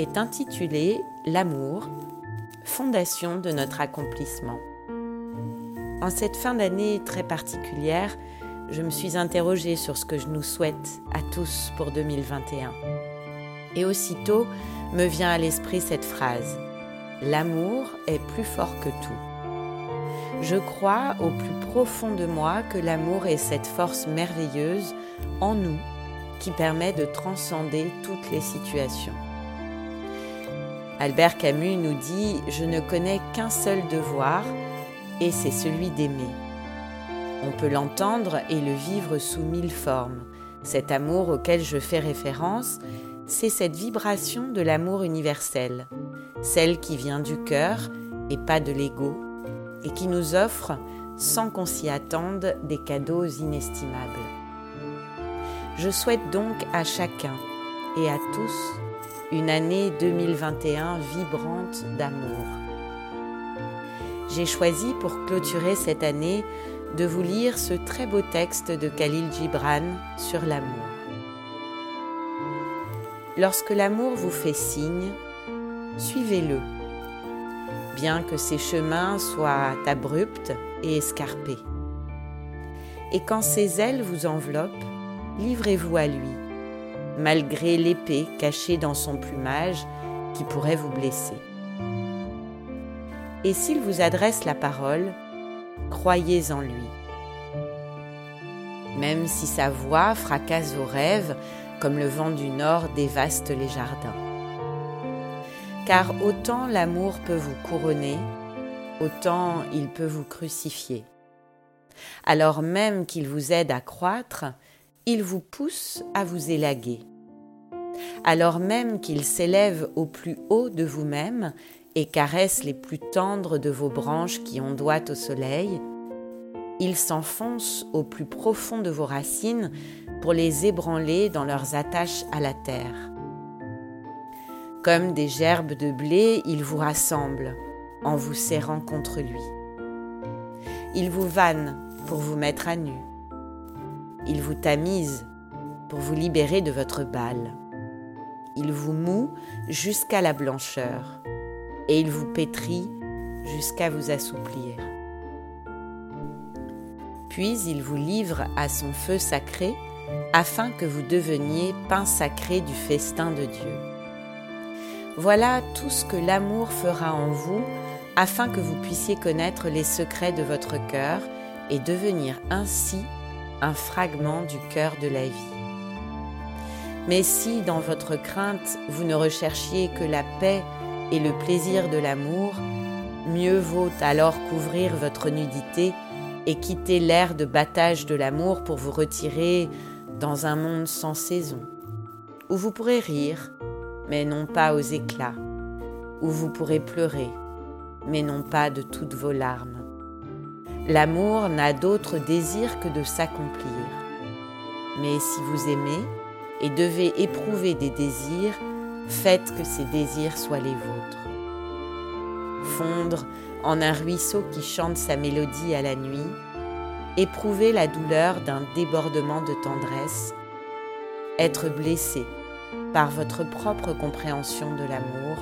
est intitulé L'amour, fondation de notre accomplissement. En cette fin d'année très particulière, je me suis interrogée sur ce que je nous souhaite à tous pour 2021. Et aussitôt me vient à l'esprit cette phrase L'amour est plus fort que tout. Je crois au plus profond de moi que l'amour est cette force merveilleuse en nous qui permet de transcender toutes les situations. Albert Camus nous dit ⁇ Je ne connais qu'un seul devoir, et c'est celui d'aimer. On peut l'entendre et le vivre sous mille formes. Cet amour auquel je fais référence, c'est cette vibration de l'amour universel, celle qui vient du cœur et pas de l'ego, et qui nous offre, sans qu'on s'y attende, des cadeaux inestimables. Je souhaite donc à chacun et à tous une année 2021 vibrante d'amour. J'ai choisi pour clôturer cette année de vous lire ce très beau texte de Khalil Gibran sur l'amour. Lorsque l'amour vous fait signe, suivez-le, bien que ses chemins soient abrupts et escarpés. Et quand ses ailes vous enveloppent, livrez-vous à lui malgré l'épée cachée dans son plumage qui pourrait vous blesser. Et s'il vous adresse la parole, croyez en lui. Même si sa voix fracasse vos rêves comme le vent du nord dévaste les jardins. Car autant l'amour peut vous couronner, autant il peut vous crucifier. Alors même qu'il vous aide à croître, il vous pousse à vous élaguer. Alors même qu'il s'élève au plus haut de vous-même et caresse les plus tendres de vos branches qui ondoient au soleil, il s'enfonce au plus profond de vos racines pour les ébranler dans leurs attaches à la terre. Comme des gerbes de blé, il vous rassemble en vous serrant contre lui. Il vous vanne pour vous mettre à nu. Il vous tamise pour vous libérer de votre balle. Il vous moue jusqu'à la blancheur et il vous pétrit jusqu'à vous assouplir. Puis il vous livre à son feu sacré afin que vous deveniez pain sacré du festin de Dieu. Voilà tout ce que l'amour fera en vous afin que vous puissiez connaître les secrets de votre cœur et devenir ainsi un fragment du cœur de la vie. Mais si dans votre crainte vous ne recherchiez que la paix et le plaisir de l'amour, mieux vaut alors couvrir votre nudité et quitter l'air de battage de l'amour pour vous retirer dans un monde sans saison, où vous pourrez rire, mais non pas aux éclats, où vous pourrez pleurer, mais non pas de toutes vos larmes. L'amour n'a d'autre désir que de s'accomplir. Mais si vous aimez et devez éprouver des désirs, faites que ces désirs soient les vôtres. Fondre en un ruisseau qui chante sa mélodie à la nuit, éprouver la douleur d'un débordement de tendresse, être blessé par votre propre compréhension de l'amour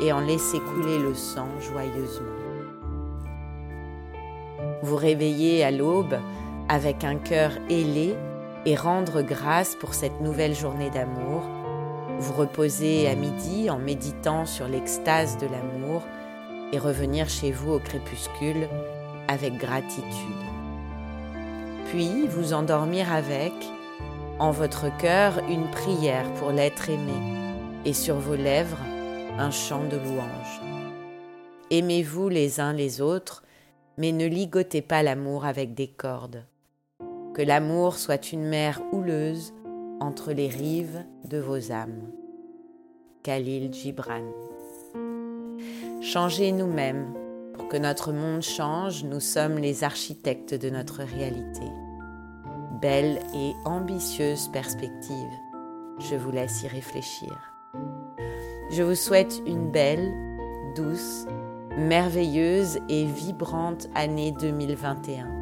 et en laisser couler le sang joyeusement vous réveiller à l'aube avec un cœur ailé et rendre grâce pour cette nouvelle journée d'amour, vous reposer à midi en méditant sur l'extase de l'amour et revenir chez vous au crépuscule avec gratitude. Puis vous endormir avec, en votre cœur, une prière pour l'être aimé et sur vos lèvres, un chant de louange. Aimez-vous les uns les autres mais ne ligotez pas l'amour avec des cordes. Que l'amour soit une mer houleuse entre les rives de vos âmes. Khalil Gibran. Changer nous-mêmes. Pour que notre monde change, nous sommes les architectes de notre réalité. Belle et ambitieuse perspective. Je vous laisse y réfléchir. Je vous souhaite une belle, douce, merveilleuse et vibrante année 2021.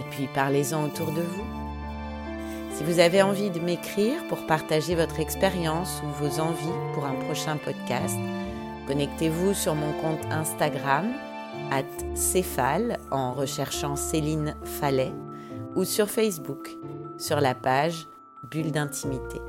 Et puis parlez-en autour de vous. Si vous avez envie de m'écrire pour partager votre expérience ou vos envies pour un prochain podcast, connectez-vous sur mon compte Instagram at Céphale en recherchant Céline Fallet ou sur Facebook sur la page Bulle d'intimité.